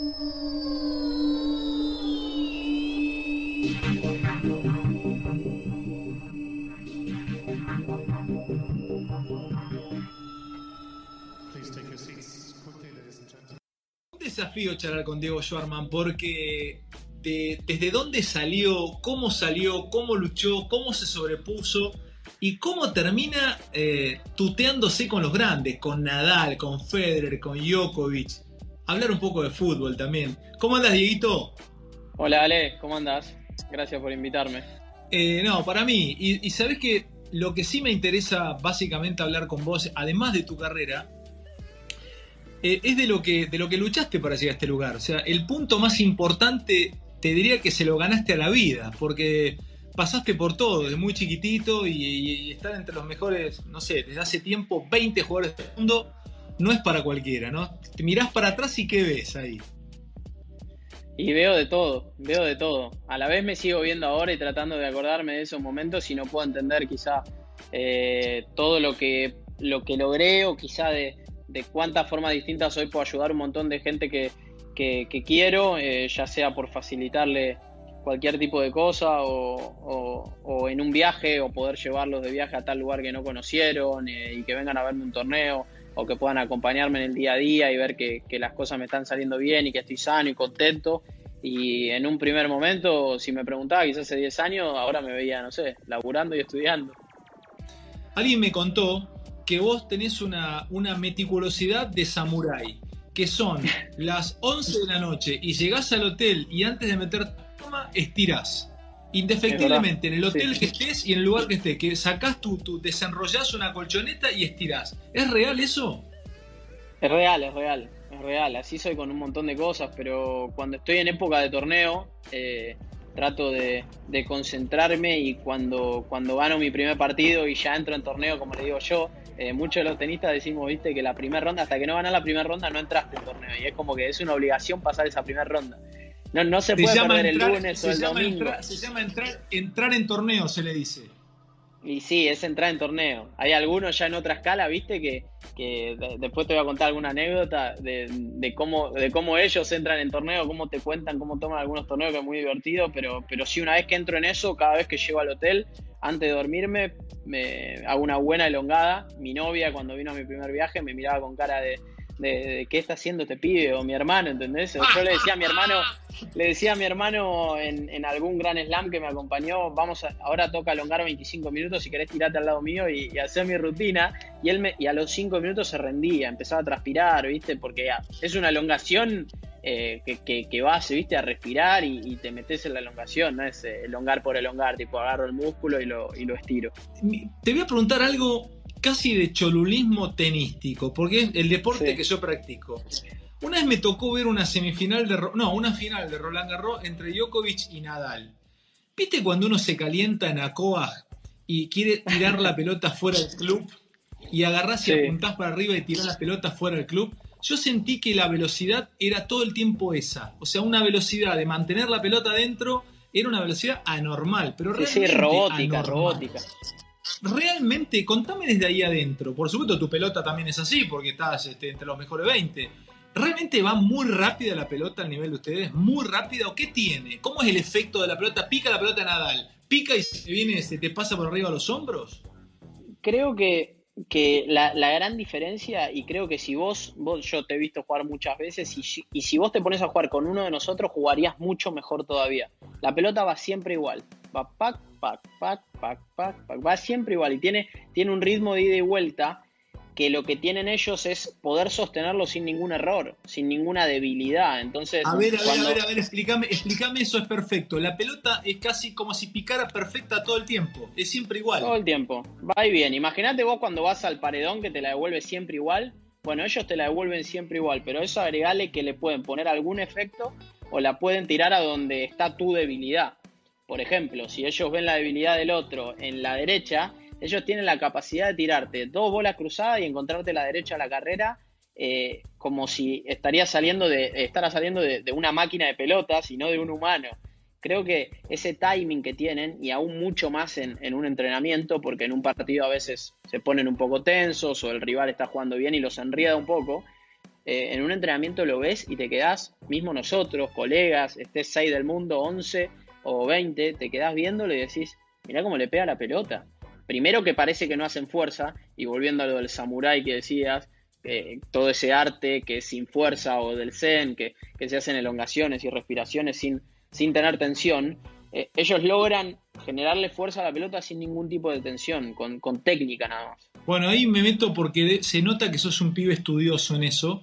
Un desafío charlar con Diego Schwarman porque desde dónde salió, cómo salió, cómo luchó, cómo se sobrepuso y cómo termina eh, tuteándose con los grandes, con Nadal, con Federer, con Djokovic. Hablar un poco de fútbol también. ¿Cómo andas, Dieguito? Hola, Ale, ¿cómo andas? Gracias por invitarme. Eh, no, para mí. Y, y sabes que lo que sí me interesa básicamente hablar con vos, además de tu carrera, eh, es de lo, que, de lo que luchaste para llegar a este lugar. O sea, el punto más importante te diría que se lo ganaste a la vida, porque pasaste por todo, desde muy chiquitito y, estar entre los mejores, no sé, desde hace tiempo, 20 jugadores del mundo, no es para cualquiera, ¿no? Te mirás para atrás y ¿qué ves ahí? Y veo de todo, veo de todo. A la vez me sigo viendo ahora y tratando de acordarme de esos momentos y no puedo entender quizá eh, todo lo que, lo que logré o quizá de, de cuántas formas distintas hoy puedo ayudar a un montón de gente que, que, quiero, eh, ya sea por facilitarle cualquier tipo de cosa o, en un viaje o poder llevarlos de viaje a tal lugar que no conocieron eh, y que vengan a verme un torneo o que puedan acompañarme en el día a día y ver que, las cosas me están saliendo bien y que estoy sano y contento. Y en un primer momento, si me preguntaba, quizás hace 10 años, ahora me veía, no sé, laburando y estudiando. Alguien me contó que vos tenés una, una meticulosidad de samurái que son las 11 de la noche y llegás al hotel y antes de meter toma, estirás. Indefectiblemente, en el hotel que estés y en el lugar que estés, que sacás tu, tu, desenrollás una colchoneta y estirás. ¿Es real eso? Es real, es real, es real. Así soy con un montón de cosas, pero cuando estoy en época de torneo, eh, trato de, de, concentrarme y cuando, cuando gano mi primer partido y ya entro en torneo, como le digo yo, eh, muchos de los tenistas decimos, viste, que la primera ronda, hasta que no ganas la primera ronda, no entraste en torneo. Y es como que es una obligación pasar esa primera ronda. No, no se, puede perder el lunes o el domingo. se llama entrar, entrar en torneo, se le dice. Y sí, es entrar en torneo. Hay algunos ya en otra escala, viste, que, después te voy a contar alguna anécdota de, cómo, de cómo ellos entran en torneo, cómo te cuentan, cómo toman algunos torneos, que es muy divertido, pero, pero sí, una vez que entro en eso, cada vez que llego al hotel, antes de dormirme, me hago una buena elongada. Mi novia, cuando vino a mi primer viaje, me miraba con cara de, de, qué está haciendo este pibe o mi hermano, ¿entendés? Yo le decía a mi hermano, le decía a mi hermano en, algún gran slam que me acompañó, vamos ahora toca alongar 25 minutos, si querés tirate al lado mío y, hacer mi rutina. Y él y a los 5 minutos se rendía, empezaba a transpirar, ¿viste? Porque es una elongación eh, que, que, vas, ¿viste? A respirar y, te metes en la elongación, no es eh, elongar por elongar, tipo agarro el músculo y lo, y lo estiro. Te voy a preguntar algo casi de cholulismo tenístico, porque es el deporte que yo practico. Una vez me tocó ver una semifinal de no, una final de Roland Garros entre Djokovic y Nadal. ¿Viste cuando uno se calienta en Acoa y quiere tirar la pelota fuera del club y agarrás y apuntás para arriba y tirás la pelota fuera del club? Yo sentí que la velocidad era todo el tiempo esa, o sea, una velocidad de mantener la pelota dentro era una velocidad anormal, pero realmente sí, robótica, robótica realmente, contame desde ahí adentro. Por supuesto, tu pelota también es así, porque estás este, entre los mejores 20. ¿Realmente va muy rápida la pelota al nivel de ustedes? ¿Muy rápida? ¿O qué tiene? ¿Cómo es el efecto de la pelota? ¿Pica la pelota Nadal? ¿Pica y se viene, se te pasa por arriba los hombros? Creo que, la, gran diferencia, y creo que si vos, vos, yo te he visto jugar muchas veces, y, y si vos te pones a jugar con uno de nosotros, jugarías mucho mejor todavía. La pelota va siempre igual. Va pac, pac, pac, pac, pac, pac. Va siempre igual y tiene, tiene un ritmo de ida y vuelta que lo que tienen ellos es poder sostenerlo sin ningún error, sin ninguna debilidad. Entonces, a ver, a ver, a ver, a ver, explícame, explícame eso, es perfecto. La pelota es casi como si picara perfecta todo el tiempo, es siempre igual. Todo el tiempo, va y bien. Imagínate vos cuando vas al paredón que te la devuelve siempre igual. Bueno, ellos te la devuelven siempre igual, pero eso agregale que le pueden poner algún efecto o la pueden tirar a donde está tu debilidad. Por ejemplo, si ellos ven la debilidad del otro en la derecha, ellos tienen la capacidad de tirarte dos bolas cruzadas y encontrarte la derecha a la carrera eh, como si estaría saliendo de, estará saliendo de, una máquina de pelotas y no de un humano. Creo que ese timing que tienen, y aún mucho más en, un entrenamiento, porque en un partido a veces se ponen un poco tensos o el rival está jugando bien y los enrieda un poco, eh, en un entrenamiento lo ves y te quedás, mismo nosotros, colegas, estés 6 del mundo, 11 o 20, te quedás viéndolo y decís, mirá cómo le pega la pelota. Primero que parece que no hacen fuerza, y volviendo a lo del samurái que decías, todo ese arte que es sin fuerza o del zen, que, se hacen elongaciones y respiraciones sin, sin tener tensión, eh, ellos logran generarle fuerza a la pelota sin ningún tipo de tensión, con, técnica nada más. Bueno, ahí me meto porque se nota que sos un pibe estudioso en eso,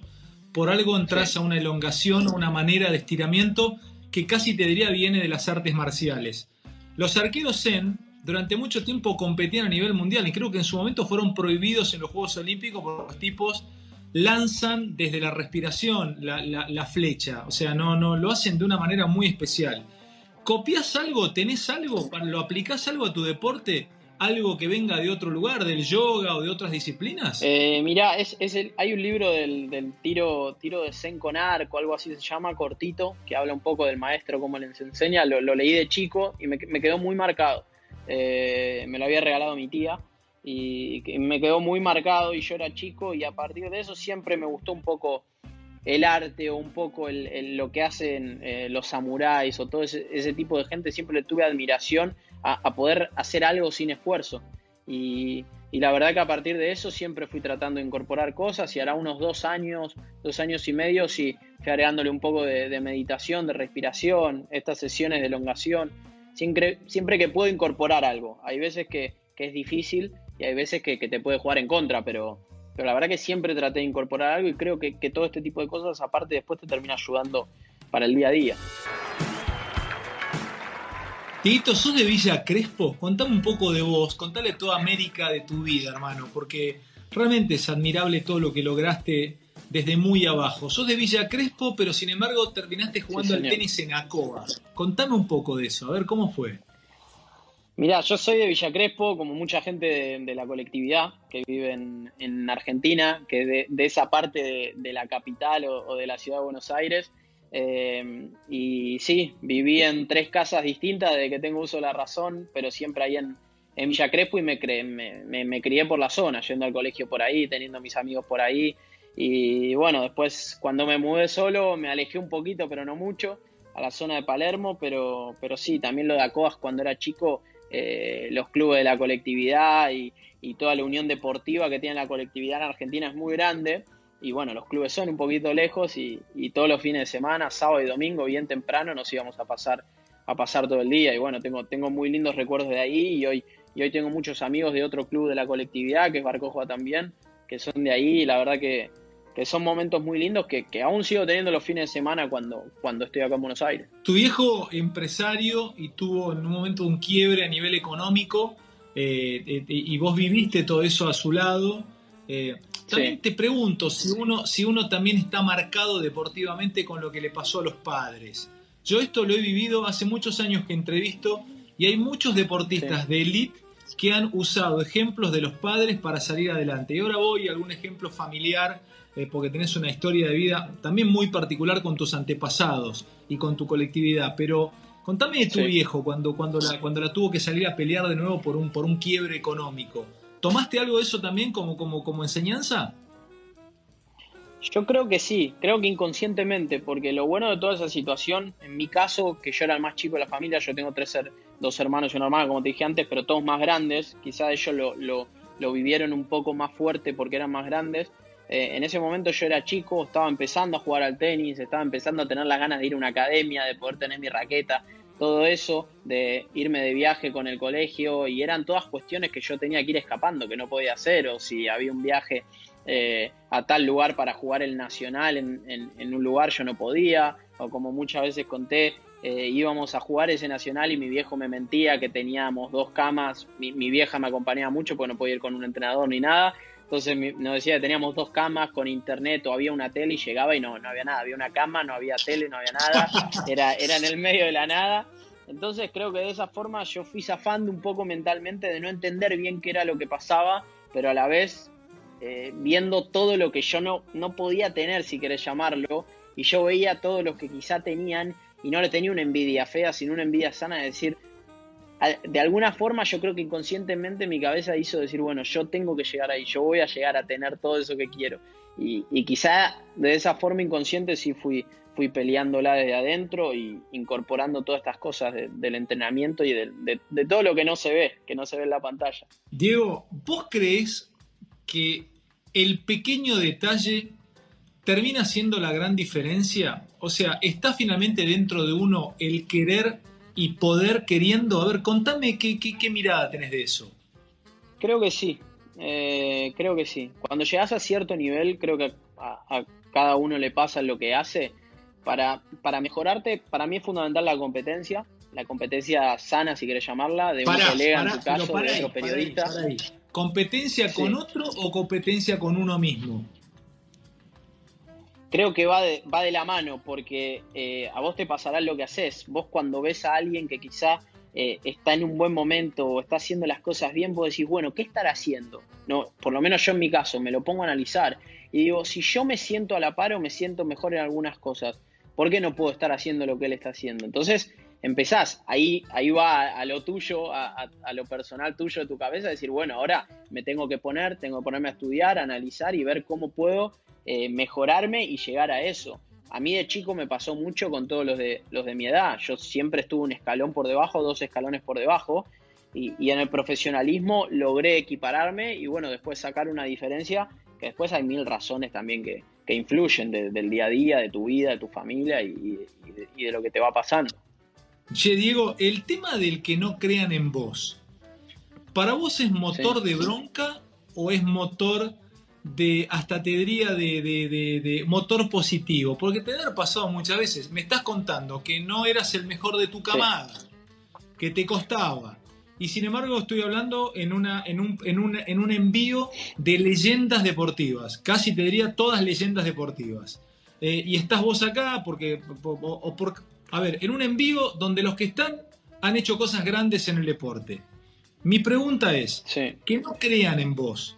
por algo entras a una elongación, una manera de estiramiento que casi te diría viene de las artes marciales. Los arqueros Zen durante mucho tiempo competían a nivel mundial y creo que en su momento fueron prohibidos en los Juegos Olímpicos porque los tipos lanzan desde la respiración la, flecha, o sea, no, no, lo hacen de una manera muy especial. ¿Copias algo? ¿Tenés algo? ¿Lo aplicás algo a tu deporte? Algo que venga de otro lugar, del yoga o de otras disciplinas? Eh, mirá, es, hay un libro del, tiro, tiro de Zen con arco, algo así se llama, cortito, que habla un poco del maestro, cómo les enseña. Lo, leí de chico y me, quedó muy marcado. Eh, me lo había regalado mi tía y me quedó muy marcado y yo era chico y a partir de eso siempre me gustó un poco el arte o un poco lo que hacen eh, los samuráis o todo ese, tipo de gente, siempre le tuve admiración a, poder hacer algo sin esfuerzo. Y, la verdad que a partir de eso siempre fui tratando de incorporar cosas y hará unos dos años, dos años y medio, sí, fui agregándole un poco de, meditación, de respiración, estas sesiones de elongación, siempre, que puedo incorporar algo. Hay veces que, es difícil y hay veces que, te puede jugar en contra, pero, pero la verdad que siempre traté de incorporar algo y creo que, que todo este tipo de cosas aparte después te termina ayudando para el día a día. Tito, ¿sos de Villa Crespo? Contame un poco de vos, contale toda América de tu vida, hermano, porque realmente es admirable todo lo que lograste desde muy abajo. Sos de Villa Crespo, pero sin embargo terminaste jugando al tenis en Acoba. Contame un poco de eso, a ver cómo fue. Mirá, yo soy de Villa Crespo, como mucha gente de, la colectividad que vive en, Argentina, que de, de esa parte de, la capital o, de la ciudad de Buenos Aires. Eh, y sí, viví en tres casas distintas desde que tengo uso de la razón, pero siempre ahí en, Villa Crespo y me, me, crié por la zona, yendo al colegio por ahí, teniendo mis amigos por ahí. Y bueno, después cuando me mudé solo me alejé un poquito, pero no mucho, a la zona de Palermo, pero, pero sí, también lo de Acoas cuando era chico, eh, los clubes de la colectividad y, toda la unión deportiva que tiene la colectividad en Argentina es muy grande. Y bueno, los clubes son un poquito lejos y, todos los fines de semana, sábado y domingo, bien temprano, nos íbamos a pasar a pasar todo el día. Y bueno, tengo, tengo muy lindos recuerdos de ahí y hoy, y hoy tengo muchos amigos de otro club de la colectividad, que es Barcojoa también, que son de ahí. Y la verdad que, son momentos muy lindos que, aún sigo teniendo los fines de semana cuando, cuando estoy acá en Buenos Aires. Tu viejo empresario y tuvo en un momento un quiebre a nivel económico eh, eh, y vos viviste todo eso a su lado. Eh, también te pregunto si uno, si uno también está marcado deportivamente con lo que le pasó a los padres. Yo esto lo he vivido hace muchos años que entrevisto y hay muchos deportistas de élite que han usado ejemplos de los padres para salir adelante. Y ahora voy a algún ejemplo familiar, eh, porque tenés una historia de vida también muy particular con tus antepasados y con tu colectividad. Pero contame de tu viejo cuando, cuando, la, cuando la tuvo que salir a pelear de nuevo por un, por un quiebre económico. ¿Tomaste algo de eso también como, como, como enseñanza? Yo creo que sí, creo que inconscientemente, porque lo bueno de toda esa situación, en mi caso, que yo era el más chico de la familia, yo tengo tres dos hermanos y una hermana, como te dije antes, pero todos más grandes, quizás ellos lo, vivieron un poco más fuerte porque eran más grandes. Eh, en ese momento yo era chico, estaba empezando a jugar al tenis, estaba empezando a tener las ganas de ir a una academia, de poder tener mi raqueta, todo eso, de irme de viaje con el colegio, y eran todas cuestiones que yo tenía que ir escapando, que no podía hacer, o si había un viaje eh, a tal lugar para jugar el nacional en, un lugar yo no podía, o como muchas veces conté, eh, íbamos a jugar ese nacional y mi viejo me mentía que teníamos dos camas, mi, vieja me acompañaba mucho porque no podía ir con un entrenador ni nada, entonces nos decía que teníamos dos camas con internet o había una tele y llegaba y no, no había nada. Había una cama, no había tele, no había nada. Era, era en el medio de la nada. Entonces creo que de esa forma yo fui zafando un poco mentalmente de no entender bien qué era lo que pasaba, pero a la vez eh, viendo todo lo que yo no, no podía tener, si querés llamarlo, y yo veía todo lo que quizá tenían y no le tenía una envidia fea, sino una envidia sana de decir, de alguna forma yo creo que inconscientemente mi cabeza hizo decir, bueno, yo tengo que llegar ahí, yo voy a llegar a tener todo eso que quiero. y, quizá de esa forma inconsciente sí fui, fui peleándola desde adentro y incorporando todas estas cosas del entrenamiento y de, de, todo lo que no se ve, que no se ve en la pantalla. Diego, ¿vos crees que el pequeño detalle termina siendo la gran diferencia? O sea, ¿está finalmente dentro de uno el querer y poder queriendo? A ver, contame qué, qué, mirada tenés de eso. Creo que sí, eh, creo que sí. Cuando llegas a cierto nivel, creo que a, cada uno le pasa lo que hace. Para, para, mejorarte, para mí es fundamental la competencia, la competencia sana, si quieres llamarla, de un colega en tu caso, de otro periodista. ¿Competencia con otro o competencia con uno mismo? Creo que va de, va de la mano, porque eh, a vos te pasará lo que haces. Vos cuando ves a alguien que quizá eh, está en un buen momento o está haciendo las cosas bien, vos decís, bueno, ¿qué estará haciendo? No, por lo menos yo en mi caso, me lo pongo a analizar y digo, si yo me siento a la par o me siento mejor en algunas cosas, ¿por qué no puedo estar haciendo lo que él está haciendo? Entonces, empezás, ahí, ahí va a, lo tuyo, a, lo personal tuyo de tu cabeza, decir, bueno, ahora me tengo que poner, tengo que ponerme a estudiar, analizar y ver cómo puedo eh, mejorarme y llegar a eso. A mí de chico me pasó mucho con todos los de, los de mi edad. Yo siempre estuve un escalón por debajo, dos escalones por debajo. Y, en el profesionalismo logré equipararme y bueno, después sacar una diferencia que después hay mil razones también que, influyen del día a día, de tu vida, de tu familia y, de, lo que te va pasando. Che, Diego, el tema del que no crean en vos, ¿para vos es motor de bronca o es motor de, hasta te diría, de, motor positivo, porque te ha pasado muchas veces, me estás contando que no eras el mejor de tu camada, que te costaba, y sin embargo estoy hablando en, una, en, un, en, un, en un envío de leyendas deportivas, casi te diría todas leyendas deportivas. Eh, y estás vos acá porque, o, por, a ver, en un envío donde los que están han hecho cosas grandes en el deporte. Mi pregunta es, que no crean en vos,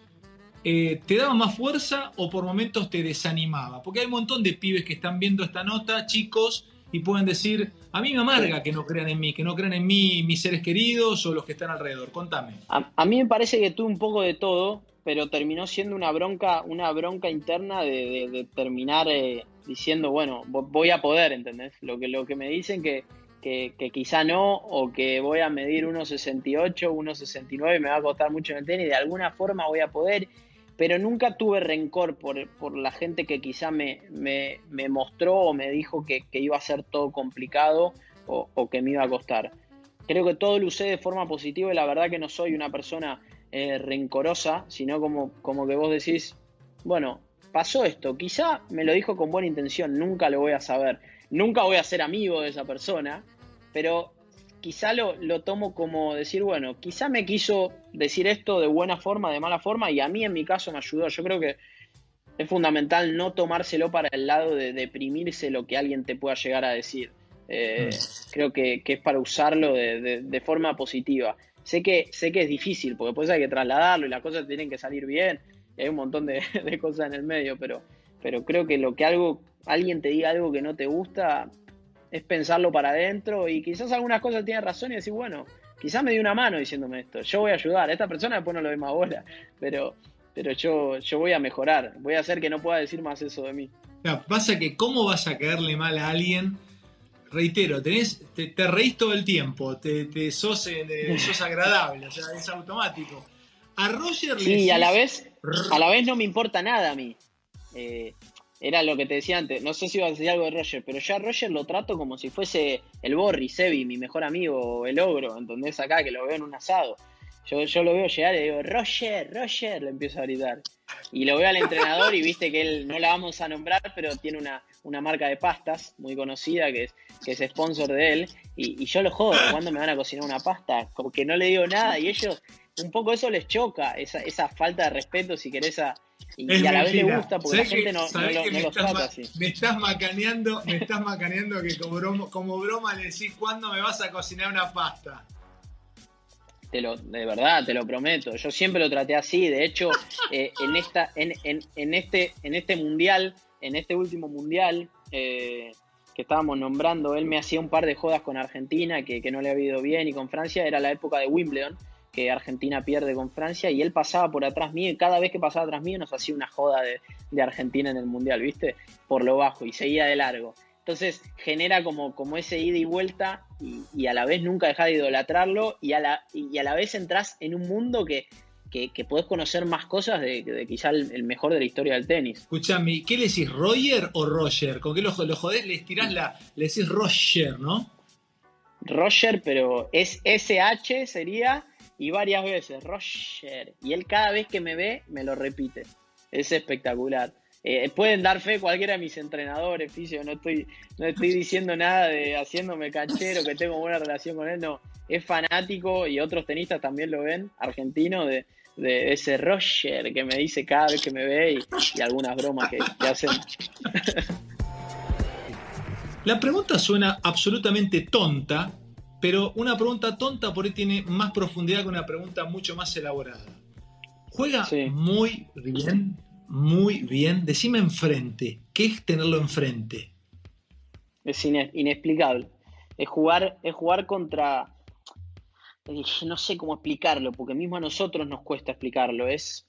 eh, ¿te daba más fuerza o por momentos te desanimaba? Porque hay un montón de pibes que están viendo esta nota, chicos, y pueden decir, a mí me amarga que no crean en mí, que no crean en mí mis seres queridos o los que están alrededor. Contame. A, mí me parece que tuve un poco de todo, pero terminó siendo una bronca, una bronca interna de, terminar eh, diciendo, bueno, voy a poder, ¿entendés? Lo que, lo que me dicen que, que, que, quizá no, o que voy a medir 1,68, 1,69 me va a costar mucho en el tenis, de alguna forma voy a poder pero nunca tuve rencor por, por la gente que quizá me, me, mostró o me dijo que, iba a ser todo complicado o, que me iba a costar. Creo que todo lo usé de forma positiva y la verdad que no soy una persona eh, rencorosa, sino como, como que vos decís, bueno, pasó esto, quizá me lo dijo con buena intención, nunca lo voy a saber, nunca voy a ser amigo de esa persona, pero quizá lo, lo, tomo como decir, bueno, quizá me quiso decir esto de buena forma, de mala forma, y a mí en mi caso me ayudó. Yo creo que es fundamental no tomárselo para el lado de deprimirse lo que alguien te pueda llegar a decir. Eh, mm. Creo que, es para usarlo de, forma positiva. Sé que, sé que es difícil, porque después hay que trasladarlo y las cosas tienen que salir bien, hay un montón de, cosas en el medio, pero, pero creo que lo que algo, alguien te diga algo que no te gusta, es pensarlo para adentro y quizás algunas cosas tiene razón y decir, bueno, quizás me dio una mano diciéndome esto, yo voy a ayudar, a esta persona después no lo ve más bola, pero, pero yo, yo voy a mejorar, voy a hacer que no pueda decir más eso de mí. pasa que cómo vas a caerle mal a alguien, reitero, tenés, te, reís todo el tiempo, te, te sos, eh, sos agradable, o sea, es automático. A Roger Sí, y a la vez, a la vez no me importa nada a mí. Eh, era lo que te decía antes, no sé si iba a decir algo de Roger, pero yo a Roger lo trato como si fuese el Borri, Sebi, mi mejor amigo, el ogro, ¿entendés? Acá, que lo veo en un asado. Yo, yo lo veo llegar y digo, Roger, Roger, le empiezo a gritar. Y lo veo al entrenador y viste que él, no la vamos a nombrar, pero tiene una, una marca de pastas muy conocida que es, que es sponsor de él. Y, y yo lo jodo, ¿cuándo me van a cocinar una pasta? Como que no le digo nada y ellos, un poco eso les choca, esa, esa falta de respeto, si querés, a, y, a la vez le gusta porque la gente no, no, lo, no trata así. Me estás macaneando, me estás macaneando que como broma, como broma le decís cuándo me vas a cocinar una pasta. Te lo, de verdad, te lo prometo. Yo siempre lo traté así. De hecho, eh, en esta, en, en, en, este, en este mundial, en este último mundial eh, que estábamos nombrando, él me hacía un par de jodas con Argentina que, que no le había ido bien y con Francia era la época de Wimbledon que Argentina pierde con Francia y él pasaba por atrás mío y cada vez que pasaba atrás mío nos hacía una joda de, Argentina en el Mundial, ¿viste? Por lo bajo y seguía de largo. Entonces genera como, como ese ida y vuelta y, a la vez nunca dejar de idolatrarlo y a la, y a la vez entras en un mundo que, que, podés conocer más cosas de, quizá el, mejor de la historia del tenis. Escuchame, ¿qué le decís, Roger o Roger? ¿Con qué lo, lo jodés? Le tirás la, le decís Roger, ¿no? Roger, pero es SH sería y varias veces, Roger. Y él cada vez que me ve me lo repite. Es espectacular. Eh, pueden dar fe cualquiera de mis entrenadores, Fisio, no estoy, no estoy diciendo nada de haciéndome canchero, que tengo buena relación con él, no. Es fanático y otros tenistas también lo ven, argentino, de, de ese Roger que me dice cada vez que me ve y, algunas bromas que, que hacen. La pregunta suena absolutamente tonta, pero una pregunta tonta por ahí tiene más profundidad que una pregunta mucho más elaborada. Juega muy bien, muy bien. Decime enfrente. ¿Qué es tenerlo enfrente? Es inexplicable. Es jugar, es jugar contra. No sé cómo explicarlo, porque mismo a nosotros nos cuesta explicarlo. Es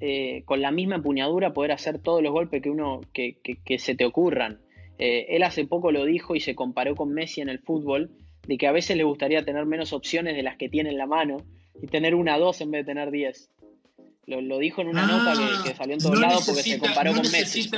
eh, con la misma empuñadura poder hacer todos los golpes que uno que, que se te ocurran. Eh, él hace poco lo dijo y se comparó con Messi en el fútbol, de que a veces le gustaría tener menos opciones de las que tiene en la mano y tener una dos en vez de tener diez. Lo, dijo en una nota que, salió en todos lados porque se comparó con Messi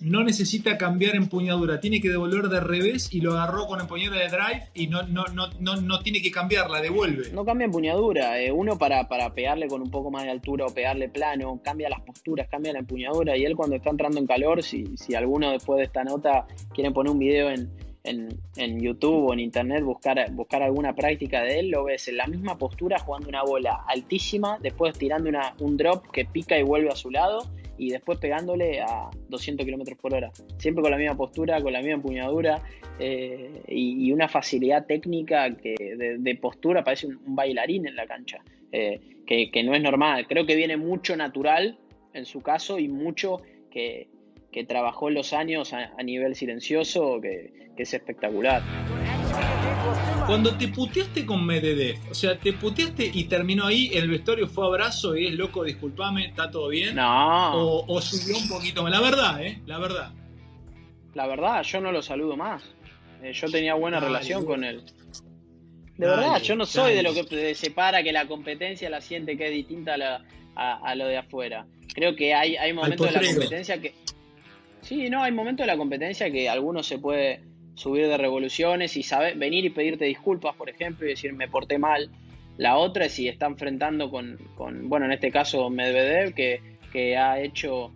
no necesita cambiar empuñadura, tiene que devolver de revés y lo agarró con empuñadura de drive y no, no, no, no, no tiene que cambiarla, devuelve. No cambia empuñadura, eh, uno para, para pegarle con un poco más de altura o pegarle plano, cambia las posturas, cambia la empuñadura y él cuando está entrando en calor, si, si alguno después de esta nota quiere poner un video en, en, YouTube o en Internet, buscar, buscar alguna práctica de él, lo ves en la misma postura jugando una bola altísima, después tirando una, un drop que pica y vuelve a su lado y después pegándole a 200 kilómetros por hora. Siempre con la misma postura, con la misma empuñadura eh, y, una facilidad técnica que de, postura parece un, bailarín en la cancha, eh, que, no es normal. Creo que viene mucho natural en su caso y mucho que, trabajó en los años a, nivel silencioso, que, que es espectacular. Cuando te puteaste con Medvedev, o sea, te puteaste y terminó ahí, el vestuario fue abrazo y es loco, discúlpame, ¿está todo bien? No. O, subió un poquito más. La verdad, ¿eh? La verdad. La verdad, yo no lo saludo más. Eh, yo tenía buena relación con él. De verdad, yo no soy de lo que separa que la competencia la siente que es distinta a, lo de afuera. Creo que hay, hay momentos de la competencia que. Sí, no, hay momentos de la competencia que alguno se puede subir de revoluciones y saber, venir y pedirte disculpas, por ejemplo, y decir me porté mal. La otra es si está enfrentando con, bueno, en este caso Medvedev, que, que ha hecho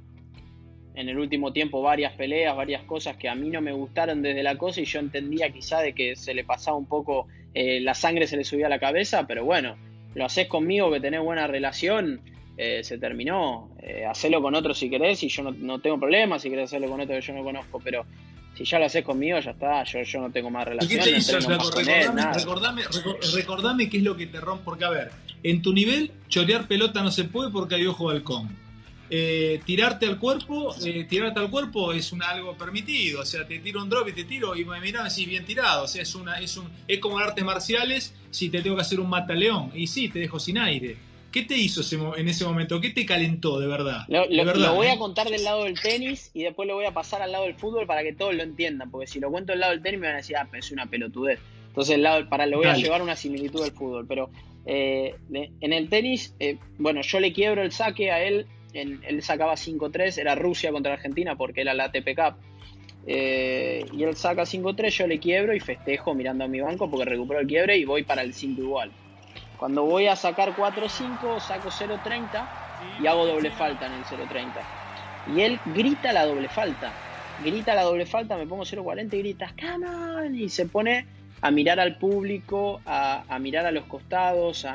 en el último tiempo varias peleas, varias cosas que a mí no me gustaron desde la cosa y yo entendía quizá de que se le pasaba un poco, eh, la sangre se le subía a la cabeza, pero bueno, lo haces conmigo que tenés buena relación, eh, se terminó, eh, hacelo con otro si querés y yo no, no, tengo problema si querés hacerlo con otro que yo no conozco, pero si ya lo haces conmigo, ya está, yo, yo no tengo más relación. ¿Y qué te hizo, recordame, recordame, qué es lo que te rompe, porque a ver, en tu nivel, chorear pelota no se puede porque hay ojo balcón. Eh, tirarte al cuerpo, eh, tirarte al cuerpo es un, algo permitido, o sea, te tiro un drop y te tiro y me miran así bien tirado, o sea, es una, es un, es como en artes marciales si te tengo que hacer un mataleón y sí, te dejo sin aire. ¿Qué te hizo en ese momento? ¿Qué te calentó de verdad? Lo, verdad, voy a ¿eh? contar del lado del tenis y después lo voy a pasar al lado del fútbol para que todos lo entiendan, porque si lo cuento del lado del tenis me van a decir, ah, es una pelotudez. Entonces, lado, para lo voy a llevar una similitud del fútbol. Pero eh, en el tenis, eh, bueno, yo le quiebro el saque a él. él sacaba 5-3, era Rusia contra Argentina porque era la ATP Cup. y él saca 5-3, yo le quiebro y festejo mirando a mi banco porque recupero el quiebre y voy para el 5 igual. Cuando voy a sacar 4-5, saco 0-30 y hago doble falta en el 0-30. Y él grita la doble falta. Grita la doble falta, me pongo 0-40 y grita, come y se pone a mirar al público, a, mirar a los costados,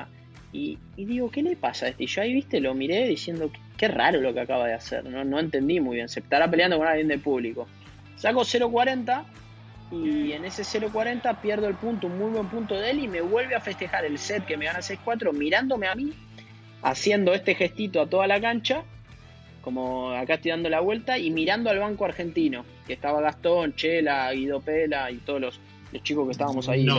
y, digo, ¿qué le pasa a este? Y yo ahí, viste, lo miré diciendo, qué raro lo que acaba de hacer, no, no entendí muy bien, se estará peleando con alguien del público. Saco 0.40 y en ese 0.40 pierdo el punto, un muy buen punto de él y me vuelve a festejar el set que me gana 6-4 mirándome a mí, haciendo este gestito a toda la cancha, como acá estoy dando la vuelta, y mirando al banco argentino, que estaba Gastón, Chela, Guido Pela y todos los, chicos que estábamos ahí, no.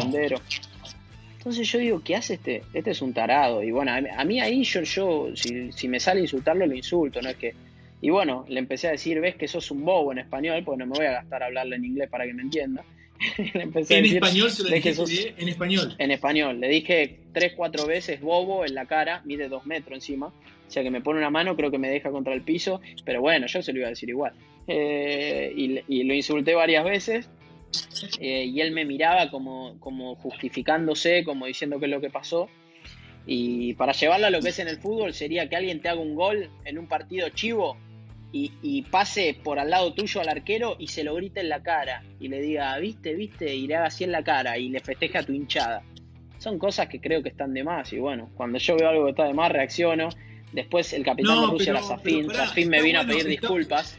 Entonces yo digo, ¿qué hace este? Este es un tarado. Y bueno, a mí ahí yo, yo si, si me sale insultarlo, lo insulto, no es que... Y bueno, le empecé a decir, ves que sos un bobo en español, pues no me voy a gastar a hablarle en inglés para que me entienda. en español se lo dije, en español. En español. Le dije tres, cuatro veces bobo en la cara, mide dos metros encima. O sea que me pone una mano, creo que me deja contra el piso. Pero bueno, yo se lo iba a decir igual. Eh, y, lo insulté varias veces. Eh, y él me miraba como, como justificándose, como diciendo qué es lo que pasó. Y para llevarlo a lo que es en el fútbol sería que alguien te haga un gol en un partido chivo y, pase por al lado tuyo al arquero y se lo grite en la cara y le diga, viste, viste, y le haga así en la cara y le festeja a tu hinchada. Son cosas que creo que están de más y bueno, cuando yo veo algo que está de más reacciono. Después el capitán de Rusia era Zafín, Zafín me vino a pedir disculpas.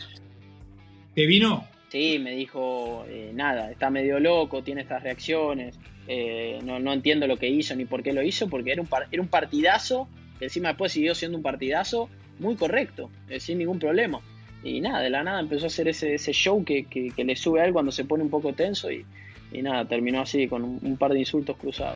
¿Te vino? Sí, me dijo, eh, nada, está medio loco, tiene estas reacciones, eh, no, no, entiendo lo que hizo ni por qué lo hizo, porque era un, era un partidazo, que encima después siguió siendo un partidazo muy correcto, eh, sin ningún problema. Y nada, de la nada empezó a hacer ese, ese show que, que, le sube a él cuando se pone un poco tenso y nada, terminó así con un par de insultos cruzados.